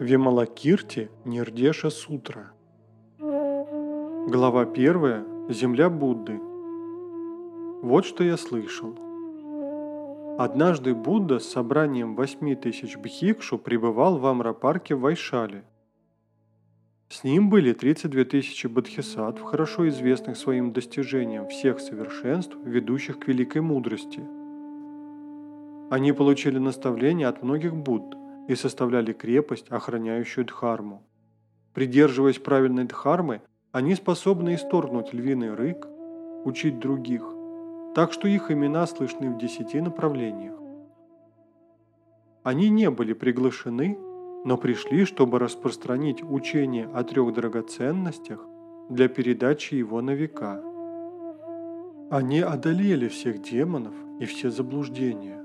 Вималакирти Нирдеша Сутра. Глава 1. Земля Будды. Вот что я слышал. Однажды Будда с собранием восьми тысяч бхикшу пребывал в Амрапарке в Вайшале. С ним были 32 тысячи бодхисаттв, хорошо известных своим достижением всех совершенств, ведущих к великой мудрости. Они получили наставления от многих Будд – и составляли крепость, охраняющую Дхарму. Придерживаясь правильной Дхармы, они способны исторгнуть львиный рык, учить других, так что их имена слышны в десяти направлениях. Они не были приглашены, но пришли, чтобы распространить учение о трех драгоценностях для передачи его на века. Они одолели всех демонов и все заблуждения,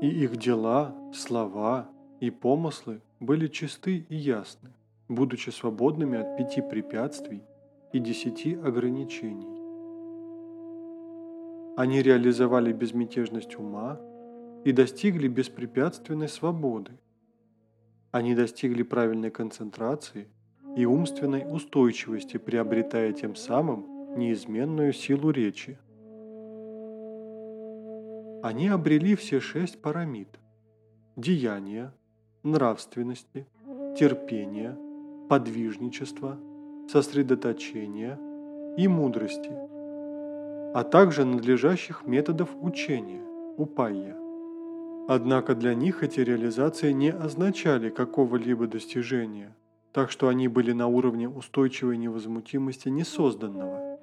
и их дела, слова и помыслы были чисты и ясны, будучи свободными от пяти препятствий и десяти ограничений. Они реализовали безмятежность ума и достигли беспрепятственной свободы. Они достигли правильной концентрации и умственной устойчивости, приобретая тем самым неизменную силу речи. Они обрели все шесть парамид – деяния, нравственности, терпения, подвижничества, сосредоточения и мудрости, а также надлежащих методов учения, упайя. Однако для них эти реализации не означали какого-либо достижения, так что они были на уровне устойчивой невозмутимости несозданного.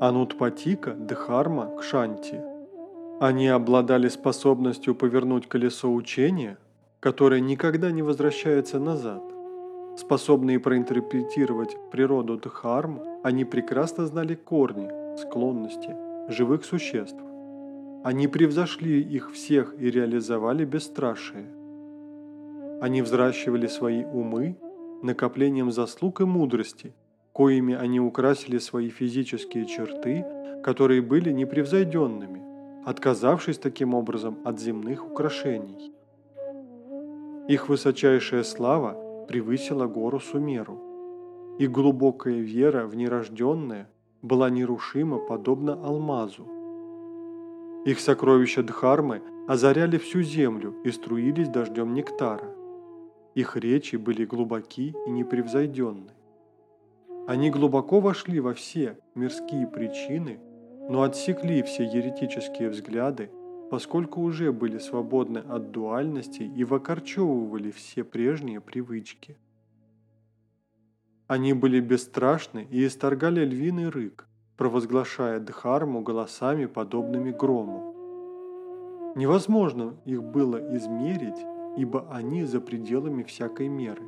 Анутпатика, Дхарма, Кшанти. Они обладали способностью повернуть колесо учения – которая никогда не возвращается назад. Способные проинтерпретировать природу Дхарм, они прекрасно знали корни, склонности живых существ. Они превзошли их всех и реализовали бесстрашие. Они взращивали свои умы накоплением заслуг и мудрости, коими они украсили свои физические черты, которые были непревзойденными, отказавшись таким образом от земных украшений. Их высочайшая слава превысила гору Сумеру. и глубокая вера в нерожденное была нерушима, подобно алмазу. Их сокровища Дхармы озаряли всю землю и струились дождем нектара. Их речи были глубоки и непревзойденны. Они глубоко вошли во все мирские причины, но отсекли все еретические взгляды поскольку уже были свободны от дуальности и выкорчевывали все прежние привычки. Они были бесстрашны и исторгали львиный рык, провозглашая Дхарму голосами, подобными грому. Невозможно их было измерить, ибо они за пределами всякой меры.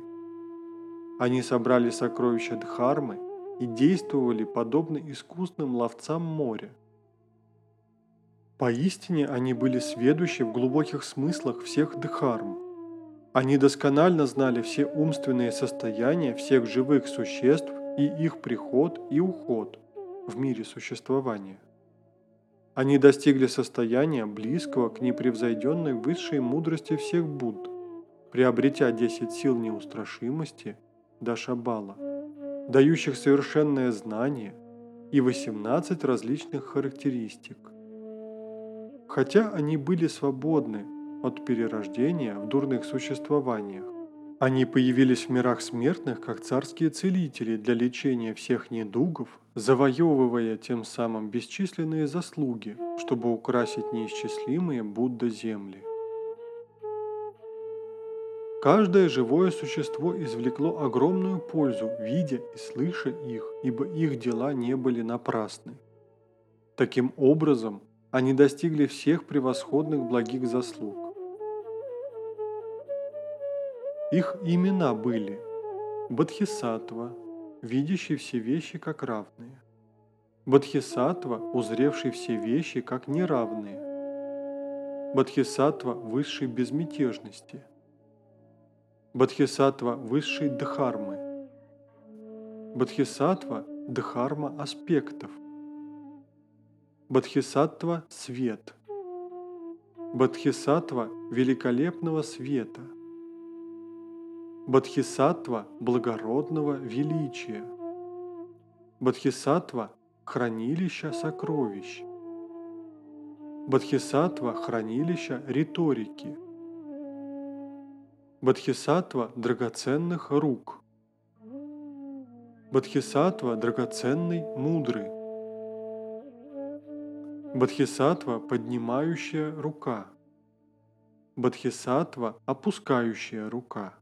Они собрали сокровища Дхармы и действовали подобно искусным ловцам моря, Поистине они были сведущи в глубоких смыслах всех дхарм. Они досконально знали все умственные состояния всех живых существ и их приход и уход в мире существования. Они достигли состояния, близкого к непревзойденной высшей мудрости всех Будд, приобретя 10 сил неустрашимости Дашабала, дающих совершенное знание и 18 различных характеристик – хотя они были свободны от перерождения в дурных существованиях. Они появились в мирах смертных как царские целители для лечения всех недугов, завоевывая тем самым бесчисленные заслуги, чтобы украсить неисчислимые Будда земли. Каждое живое существо извлекло огромную пользу, видя и слыша их, ибо их дела не были напрасны. Таким образом, они достигли всех превосходных благих заслуг. Их имена были Бодхисаттва, видящий все вещи как равные, Бодхисаттва, узревший все вещи как неравные, Бодхисаттва высшей безмятежности, Бодхисаттва высшей дхармы, Бодхисаттва дхарма аспектов – Бодхисаттва – свет. Бодхисаттва – великолепного света. Бодхисаттва благородного величия. Бодхисаттва – хранилища сокровищ. Бодхисаттва – хранилища риторики. Бодхисаттва – драгоценных рук. Бодхисаттва – драгоценный мудрый. Бодхисаттва – поднимающая рука. Бодхисаттва – опускающая рука.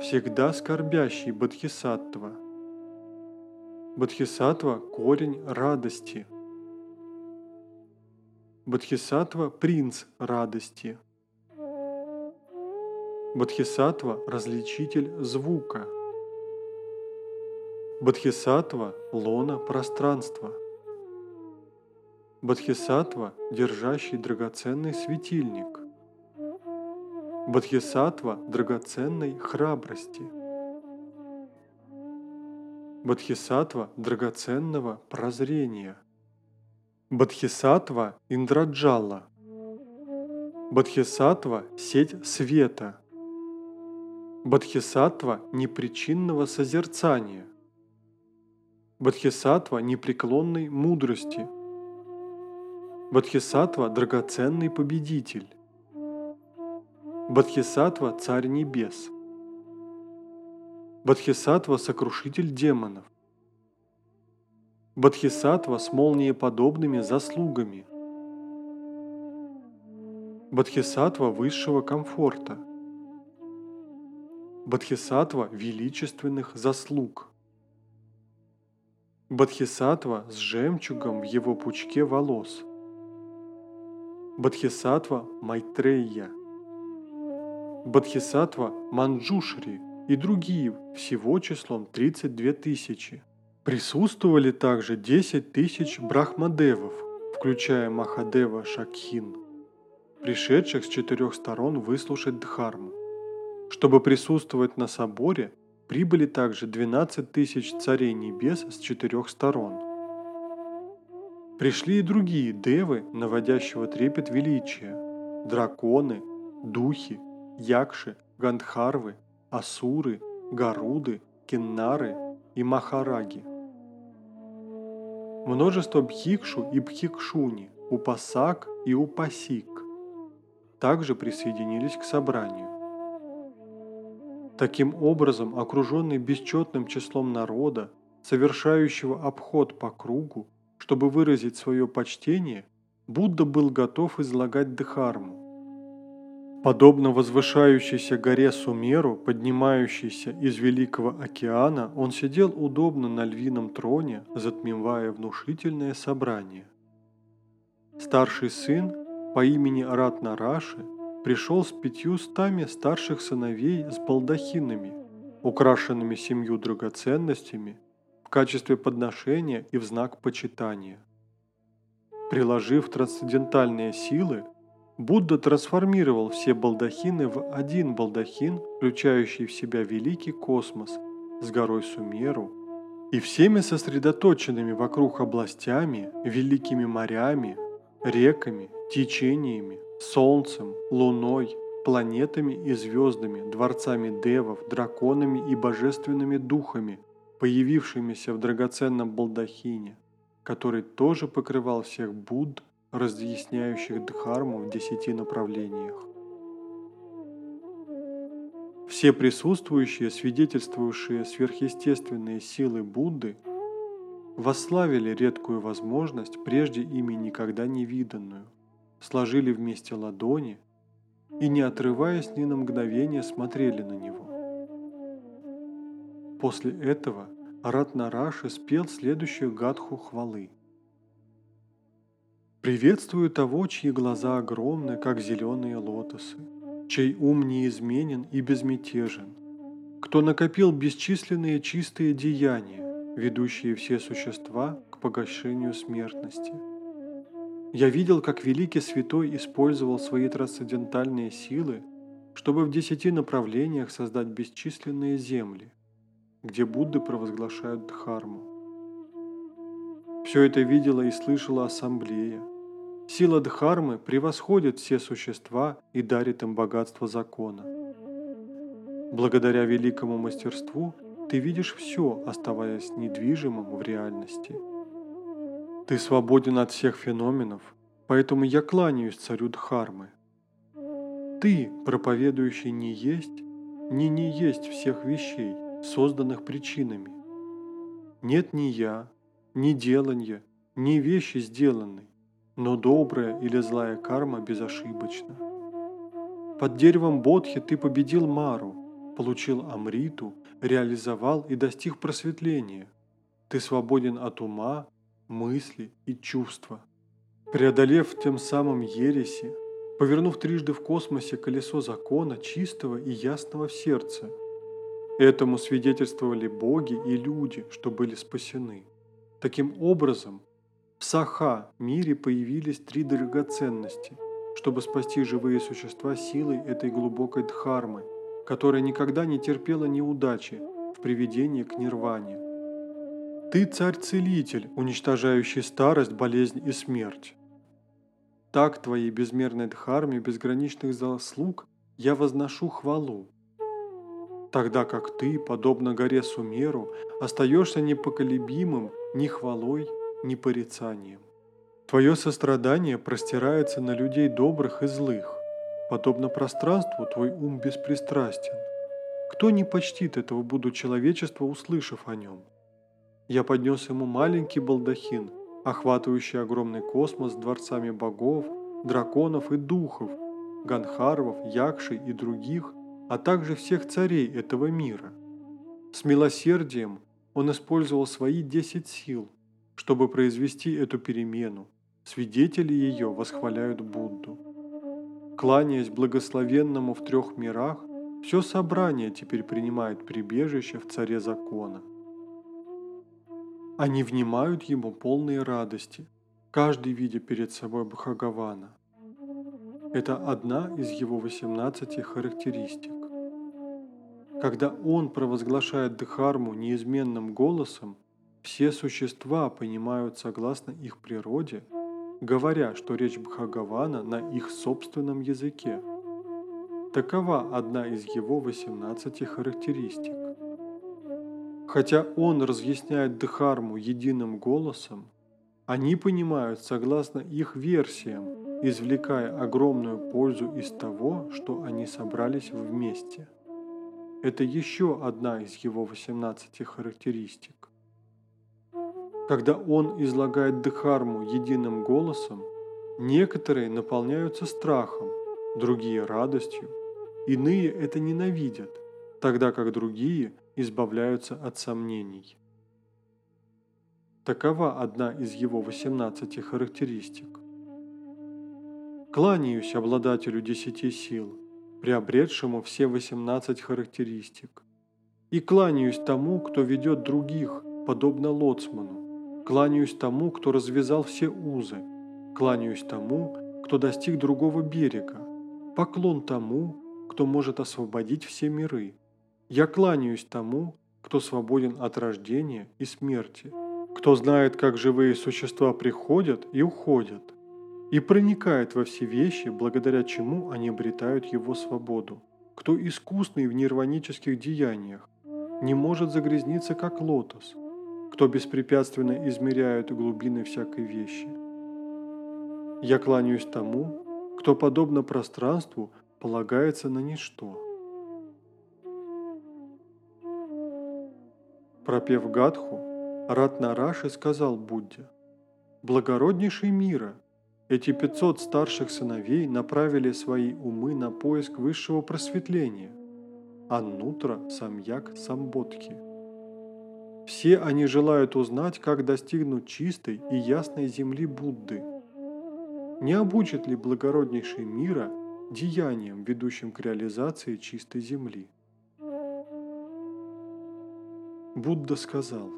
Всегда скорбящий Бодхисаттва. Бодхисаттва – корень радости. Бодхисаттва – принц радости. Бодхисаттва – различитель звука. Бодхисаттва – лона пространства. Бодхисаттва, держащий драгоценный светильник. Бодхисаттва драгоценной храбрости. Бодхисаттва драгоценного прозрения. Бодхисаттва Индраджала. Бодхисаттва сеть света. Бодхисаттва непричинного созерцания. Бодхисаттва непреклонной мудрости – Бодхисаттва – драгоценный победитель. Бодхисаттва – царь небес. Бодхисаттва – сокрушитель демонов. Бодхисаттва с молниеподобными заслугами. Бодхисаттва высшего комфорта. Бодхисаттва величественных заслуг. Бодхисаттва с жемчугом в его пучке волос – Бодхисаттва Майтрея, Бодхисаттва Манджушри и другие всего числом 32 тысячи. Присутствовали также 10 тысяч брахмадевов, включая Махадева Шакхин, пришедших с четырех сторон выслушать Дхарму. Чтобы присутствовать на соборе, прибыли также 12 тысяч царей небес с четырех сторон – Пришли и другие девы, наводящего трепет величия, драконы, духи, якши, гандхарвы, асуры, гаруды, кеннары и махараги. Множество бхикшу и бхикшуни, упасак и упасик также присоединились к собранию. Таким образом, окруженный бесчетным числом народа, совершающего обход по кругу, чтобы выразить свое почтение, Будда был готов излагать Дхарму. Подобно возвышающейся горе Сумеру, поднимающейся из Великого океана, он сидел удобно на львином троне, затмевая внушительное собрание. Старший сын по имени Ратнараши пришел с пятью стами старших сыновей с балдахинами, украшенными семью драгоценностями – в качестве подношения и в знак почитания. Приложив трансцендентальные силы, Будда трансформировал все балдахины в один балдахин, включающий в себя великий космос с горой Сумеру и всеми сосредоточенными вокруг областями, великими морями, реками, течениями, солнцем, луной, планетами и звездами, дворцами девов, драконами и божественными духами – появившимися в драгоценном балдахине, который тоже покрывал всех Будд, разъясняющих Дхарму в десяти направлениях. Все присутствующие, свидетельствующие сверхъестественные силы Будды, восславили редкую возможность, прежде ими никогда не виданную, сложили вместе ладони и, не отрываясь ни на мгновение, смотрели на него. После этого Ратнараши спел следующую гадху хвалы. «Приветствую того, чьи глаза огромны, как зеленые лотосы, чей ум неизменен и безмятежен, кто накопил бесчисленные чистые деяния, ведущие все существа к погашению смертности. Я видел, как великий святой использовал свои трансцендентальные силы, чтобы в десяти направлениях создать бесчисленные земли – где Будды провозглашают Дхарму. Все это видела и слышала ассамблея. Сила Дхармы превосходит все существа и дарит им богатство закона. Благодаря великому мастерству ты видишь все, оставаясь недвижимым в реальности. Ты свободен от всех феноменов, поэтому я кланяюсь царю Дхармы. Ты, проповедующий не есть, не не есть всех вещей, созданных причинами. Нет ни я, ни деланья, ни вещи сделанной, но добрая или злая карма безошибочна. Под деревом Бодхи ты победил Мару, получил Амриту, реализовал и достиг просветления. Ты свободен от ума, мысли и чувства. Преодолев тем самым ереси, повернув трижды в космосе колесо закона чистого и ясного в сердце. Этому свидетельствовали боги и люди, что были спасены. Таким образом, в Саха мире появились три драгоценности, чтобы спасти живые существа силой этой глубокой дхармы, которая никогда не терпела неудачи в приведении к нирване. Ты царь-целитель, уничтожающий старость, болезнь и смерть. Так твоей безмерной дхарме безграничных заслуг я возношу хвалу. Тогда как ты, подобно горе Сумеру, остаешься непоколебимым ни хвалой, ни порицанием. Твое сострадание простирается на людей добрых и злых. Подобно пространству твой ум беспристрастен. Кто не почтит этого буду человечества, услышав о нем? Я поднес ему маленький балдахин – охватывающий огромный космос с дворцами богов, драконов и духов, ганхарвов, якшей и других, а также всех царей этого мира. С милосердием он использовал свои десять сил, чтобы произвести эту перемену. Свидетели ее восхваляют Будду. Кланяясь благословенному в трех мирах, все собрание теперь принимает прибежище в царе закона. Они внимают ему полные радости, каждый видя перед собой Бхагавана. Это одна из его 18 характеристик. Когда он провозглашает Дхарму неизменным голосом, все существа понимают согласно их природе, говоря, что речь Бхагавана на их собственном языке. Такова одна из его 18 характеристик. Хотя он разъясняет Дхарму единым голосом, они понимают согласно их версиям, извлекая огромную пользу из того, что они собрались вместе. Это еще одна из его 18 характеристик. Когда он излагает Дхарму единым голосом, некоторые наполняются страхом, другие – радостью, иные это ненавидят, тогда как другие избавляются от сомнений. Такова одна из его 18 характеристик. Кланяюсь обладателю десяти сил, приобретшему все 18 характеристик. И кланяюсь тому, кто ведет других, подобно лоцману. Кланяюсь тому, кто развязал все узы. Кланяюсь тому, кто достиг другого берега. Поклон тому, кто может освободить все миры. Я кланяюсь тому, кто свободен от рождения и смерти, кто знает, как живые существа приходят и уходят, и проникает во все вещи, благодаря чему они обретают его свободу, кто искусный в нирванических деяниях, не может загрязниться, как лотос, кто беспрепятственно измеряет глубины всякой вещи. Я кланяюсь тому, кто, подобно пространству, полагается на ничто – Пропев Гадху, Ратнараши сказал Будде, «Благороднейший мира, эти 500 старших сыновей направили свои умы на поиск высшего просветления, Аннутра Самьяк Самботхи. Все они желают узнать, как достигнуть чистой и ясной земли Будды. Не обучит ли благороднейший мира деяниям, ведущим к реализации чистой земли? Будда сказал,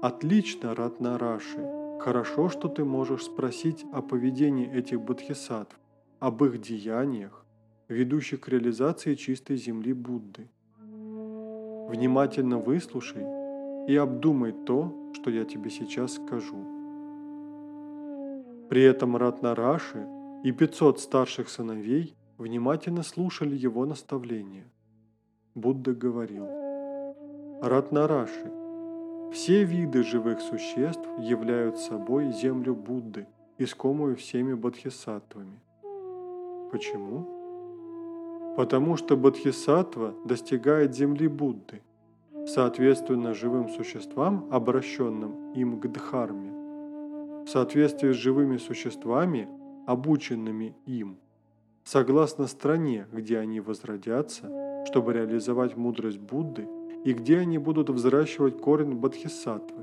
«Отлично, Ратнараши, хорошо, что ты можешь спросить о поведении этих бодхисаттв, об их деяниях, ведущих к реализации чистой земли Будды. Внимательно выслушай и обдумай то, что я тебе сейчас скажу». При этом Ратнараши и 500 старших сыновей внимательно слушали его наставления. Будда говорил, Ратнараши, все виды живых существ являются собой землю Будды, искомую всеми бодхисаттвами. Почему? Потому что бодхисаттва достигает земли Будды, соответственно живым существам, обращенным им к Дхарме, в соответствии с живыми существами, обученными им, согласно стране, где они возродятся, чтобы реализовать мудрость Будды, и где они будут взращивать корень Бодхисаттвы.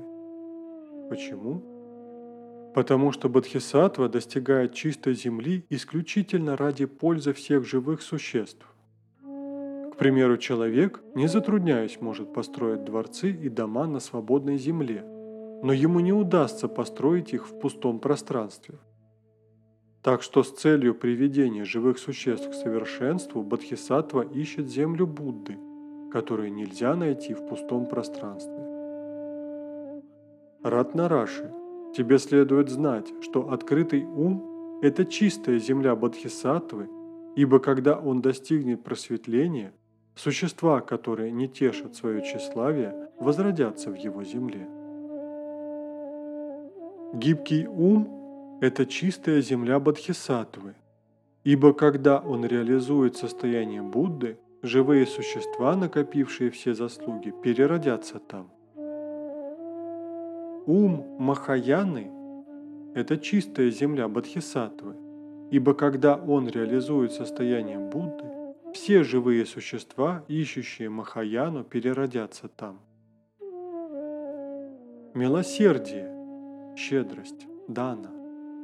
Почему? Потому что Бодхисаттва достигает чистой земли исключительно ради пользы всех живых существ. К примеру, человек, не затрудняясь, может построить дворцы и дома на свободной земле, но ему не удастся построить их в пустом пространстве. Так что с целью приведения живых существ к совершенству Бодхисаттва ищет землю Будды, которую нельзя найти в пустом пространстве. Ратнараши, тебе следует знать, что открытый ум – это чистая земля Бодхисаттвы, ибо когда он достигнет просветления, существа, которые не тешат свое тщеславие, возродятся в его земле. Гибкий ум это чистая земля Бодхисаттвы, ибо когда он реализует состояние Будды, живые существа, накопившие все заслуги, переродятся там. Ум Махаяны – это чистая земля Бодхисаттвы, ибо когда он реализует состояние Будды, все живые существа, ищущие Махаяну, переродятся там. Милосердие, щедрость, дана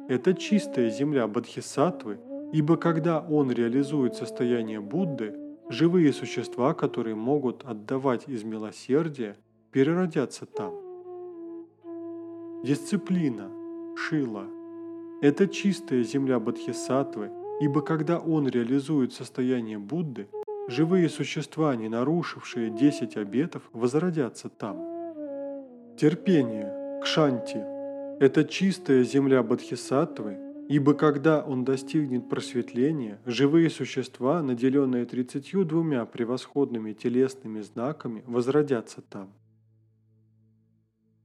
это чистая земля Бодхисаттвы, ибо когда он реализует состояние Будды, живые существа, которые могут отдавать из милосердия, переродятся там. Дисциплина, Шила – это чистая земля Бодхисаттвы, ибо когда он реализует состояние Будды, живые существа, не нарушившие десять обетов, возродятся там. Терпение, Кшанти – это чистая земля Бодхисаттвы, ибо когда он достигнет просветления, живые существа, наделенные тридцатью двумя превосходными телесными знаками, возродятся там.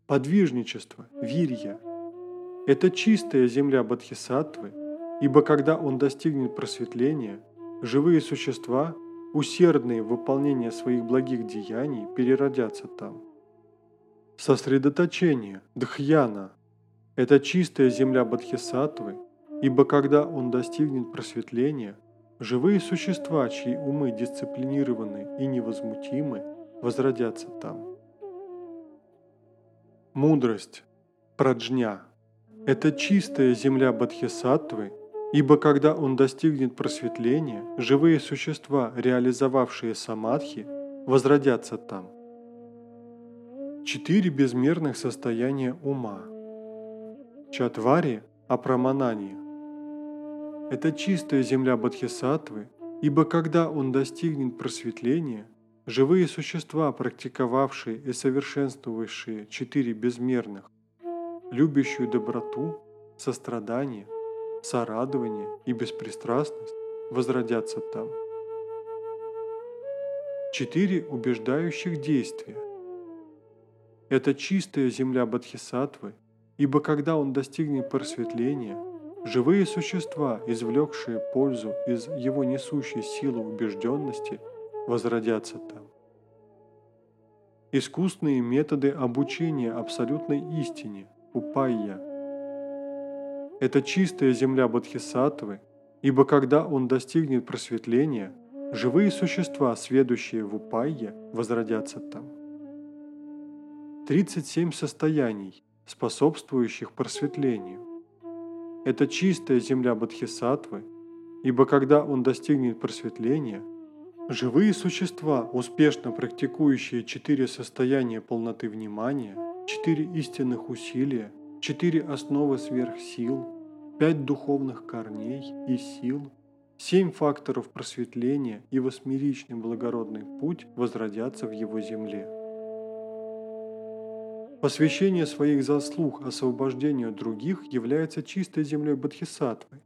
Подвижничество, вирья – это чистая земля Бодхисаттвы, ибо когда он достигнет просветления, живые существа, усердные в выполнении своих благих деяний, переродятся там. Сосредоточение, дхьяна это чистая земля Бодхисаттвы, ибо когда он достигнет просветления, живые существа, чьи умы дисциплинированы и невозмутимы, возродятся там. Мудрость, праджня – это чистая земля Бодхисаттвы, ибо когда он достигнет просветления, живые существа, реализовавшие самадхи, возродятся там. Четыре безмерных состояния ума – Чатвари Апраманани. Это чистая земля Бодхисаттвы, ибо когда он достигнет просветления, живые существа, практиковавшие и совершенствовавшие четыре безмерных, любящую доброту, сострадание, сорадование и беспристрастность, возродятся там. Четыре убеждающих действия. Это чистая земля Бодхисаттвы, Ибо когда он достигнет просветления, живые существа, извлекшие пользу из его несущей силы убежденности, возродятся там. Искусные методы обучения абсолютной истине, упайя. Это чистая земля Бодхисаттвы, ибо когда он достигнет просветления, живые существа, сведущие в упайе, возродятся там. 37 состояний – способствующих просветлению. Это чистая земля Бодхисаттвы, ибо когда он достигнет просветления, живые существа, успешно практикующие четыре состояния полноты внимания, четыре истинных усилия, четыре основы сверхсил, пять духовных корней и сил, семь факторов просветления и восьмеричный благородный путь возродятся в его земле. Посвящение своих заслуг освобождению других является чистой землей Бодхисаттвы,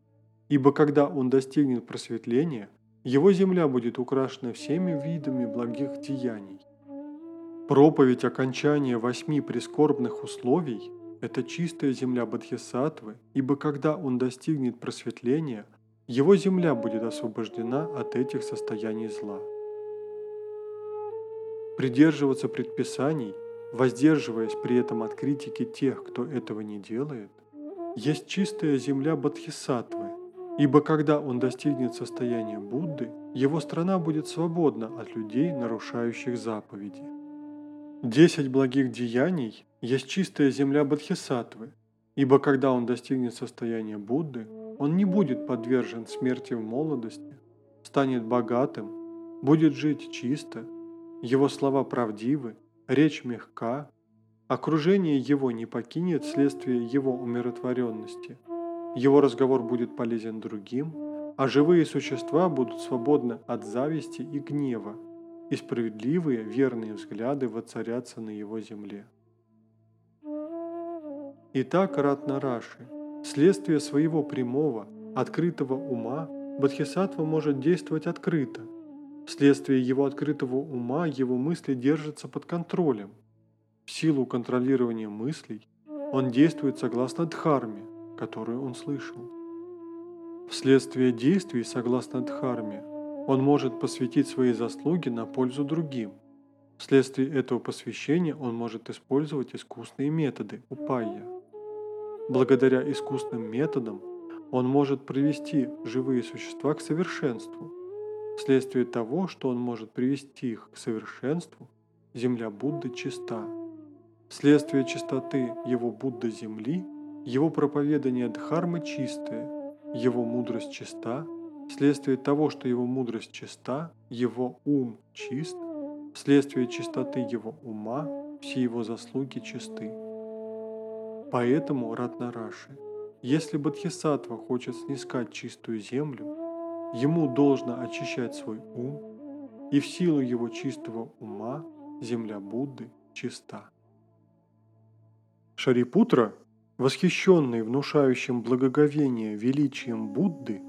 ибо когда он достигнет просветления, его земля будет украшена всеми видами благих деяний. Проповедь окончания восьми прискорбных условий – это чистая земля Бодхисаттвы, ибо когда он достигнет просветления, его земля будет освобождена от этих состояний зла. Придерживаться предписаний, воздерживаясь при этом от критики тех, кто этого не делает, есть чистая земля Бодхисаттвы, ибо когда он достигнет состояния Будды, его страна будет свободна от людей, нарушающих заповеди. Десять благих деяний есть чистая земля Бодхисаттвы, ибо когда он достигнет состояния Будды, он не будет подвержен смерти в молодости, станет богатым, будет жить чисто, его слова правдивы, речь мягка, окружение его не покинет вследствие его умиротворенности, его разговор будет полезен другим, а живые существа будут свободны от зависти и гнева, и справедливые, верные взгляды воцарятся на его земле. Итак, Ратнараши, вследствие своего прямого, открытого ума Бодхисаттва может действовать открыто. Вследствие его открытого ума его мысли держатся под контролем. В силу контролирования мыслей он действует согласно дхарме, которую он слышал. Вследствие действий согласно дхарме он может посвятить свои заслуги на пользу другим. Вследствие этого посвящения он может использовать искусные методы упайя. Благодаря искусным методам он может привести живые существа к совершенству. Вследствие того, что он может привести их к совершенству, земля Будды чиста. Вследствие чистоты его Будда земли, его проповедание Дхармы чистое, его мудрость чиста, Вследствие того, что его мудрость чиста, его ум чист, вследствие чистоты его ума все его заслуги чисты. Поэтому, Ратнараши, если Бодхисаттва хочет снискать чистую землю, ему должно очищать свой ум, и в силу его чистого ума земля Будды чиста. Шарипутра, восхищенный внушающим благоговение величием Будды,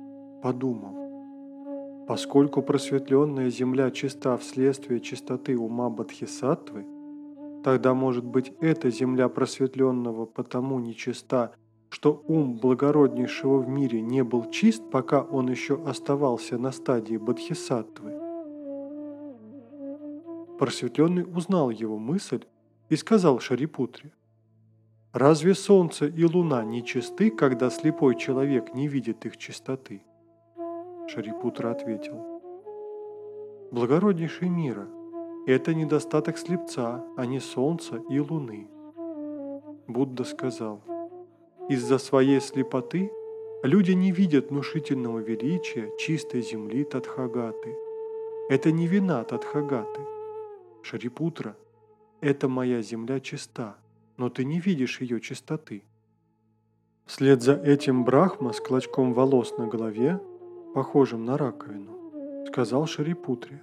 подумал, поскольку просветленная земля чиста вследствие чистоты ума Бодхисаттвы, тогда, может быть, эта земля просветленного потому нечиста, что ум благороднейшего в мире не был чист, пока он еще оставался на стадии Бодхисаттвы. Просветленный узнал его мысль и сказал Шарипутре, «Разве солнце и луна не чисты, когда слепой человек не видит их чистоты?» Шарипутра ответил. Благороднейший мира, это недостаток слепца, а не солнца и луны. Будда сказал, из-за своей слепоты люди не видят внушительного величия чистой земли Тадхагаты. Это не вина Тадхагаты. Шарипутра, это моя земля чиста, но ты не видишь ее чистоты. Вслед за этим Брахма с клочком волос на голове похожим на раковину, сказал Шарипутре.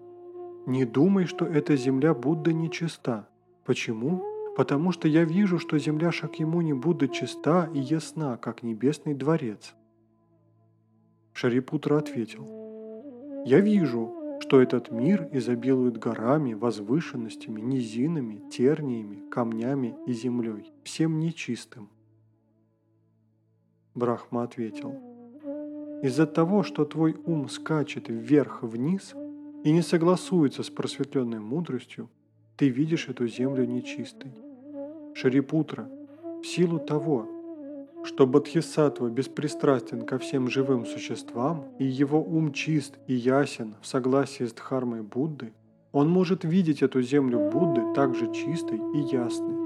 Не думай, что эта земля Будда нечиста. Почему? Потому что я вижу, что земля Шакьямуни Будды чиста и ясна, как небесный дворец. Шарипутра ответил. Я вижу, что этот мир изобилует горами, возвышенностями, низинами, терниями, камнями и землей, всем нечистым. Брахма ответил. Из-за того, что твой ум скачет вверх-вниз и не согласуется с просветленной мудростью, ты видишь эту землю нечистой. Шарипутра, в силу того, что Бодхисаттва беспристрастен ко всем живым существам, и его ум чист и ясен в согласии с Дхармой Будды, он может видеть эту землю Будды также чистой и ясной.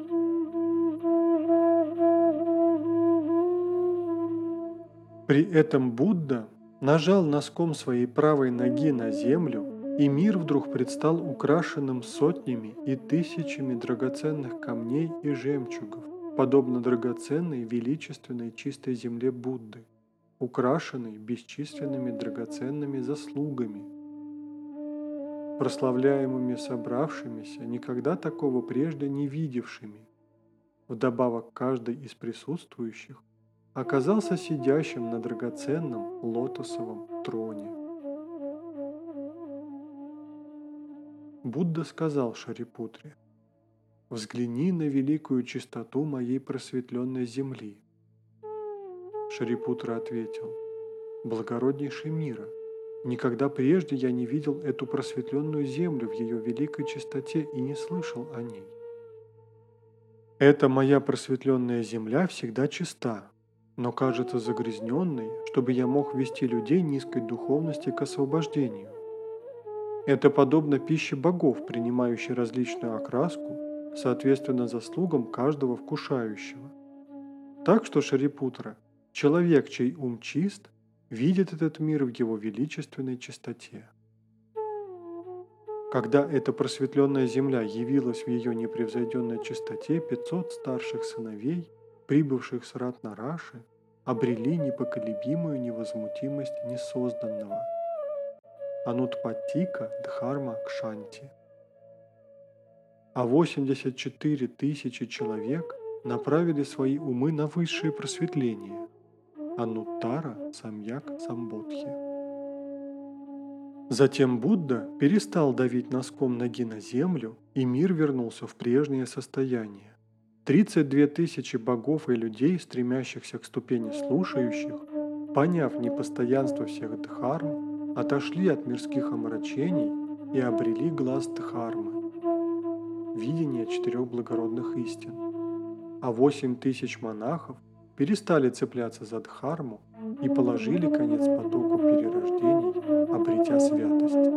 При этом Будда нажал носком своей правой ноги на землю, и мир вдруг предстал украшенным сотнями и тысячами драгоценных камней и жемчугов, подобно драгоценной, величественной, чистой земле Будды, украшенной бесчисленными драгоценными заслугами, прославляемыми собравшимися, никогда такого прежде не видевшими. Вдобавок каждый из присутствующих оказался сидящим на драгоценном лотосовом троне. Будда сказал Шарипутре, «Взгляни на великую чистоту моей просветленной земли». Шарипутра ответил, «Благороднейший мира, никогда прежде я не видел эту просветленную землю в ее великой чистоте и не слышал о ней. Эта моя просветленная земля всегда чиста, но кажется загрязненной, чтобы я мог вести людей низкой духовности к освобождению. Это подобно пище богов, принимающей различную окраску, соответственно заслугам каждого вкушающего. Так что Шарипутра, человек, чей ум чист, видит этот мир в его величественной чистоте. Когда эта просветленная земля явилась в ее непревзойденной чистоте, 500 старших сыновей, прибывших с Ратнараши, обрели непоколебимую невозмутимость несозданного – Анутпатика Дхарма Кшанти. А 84 тысячи человек направили свои умы на высшее просветление – Ануттара Самьяк Самбодхи. Затем Будда перестал давить носком ноги на землю, и мир вернулся в прежнее состояние. 32 тысячи богов и людей, стремящихся к ступени слушающих, поняв непостоянство всех дхарм, отошли от мирских омрачений и обрели глаз Дхармы, видение четырех благородных истин. А восемь тысяч монахов перестали цепляться за Дхарму и положили конец потоку перерождений, обретя святость.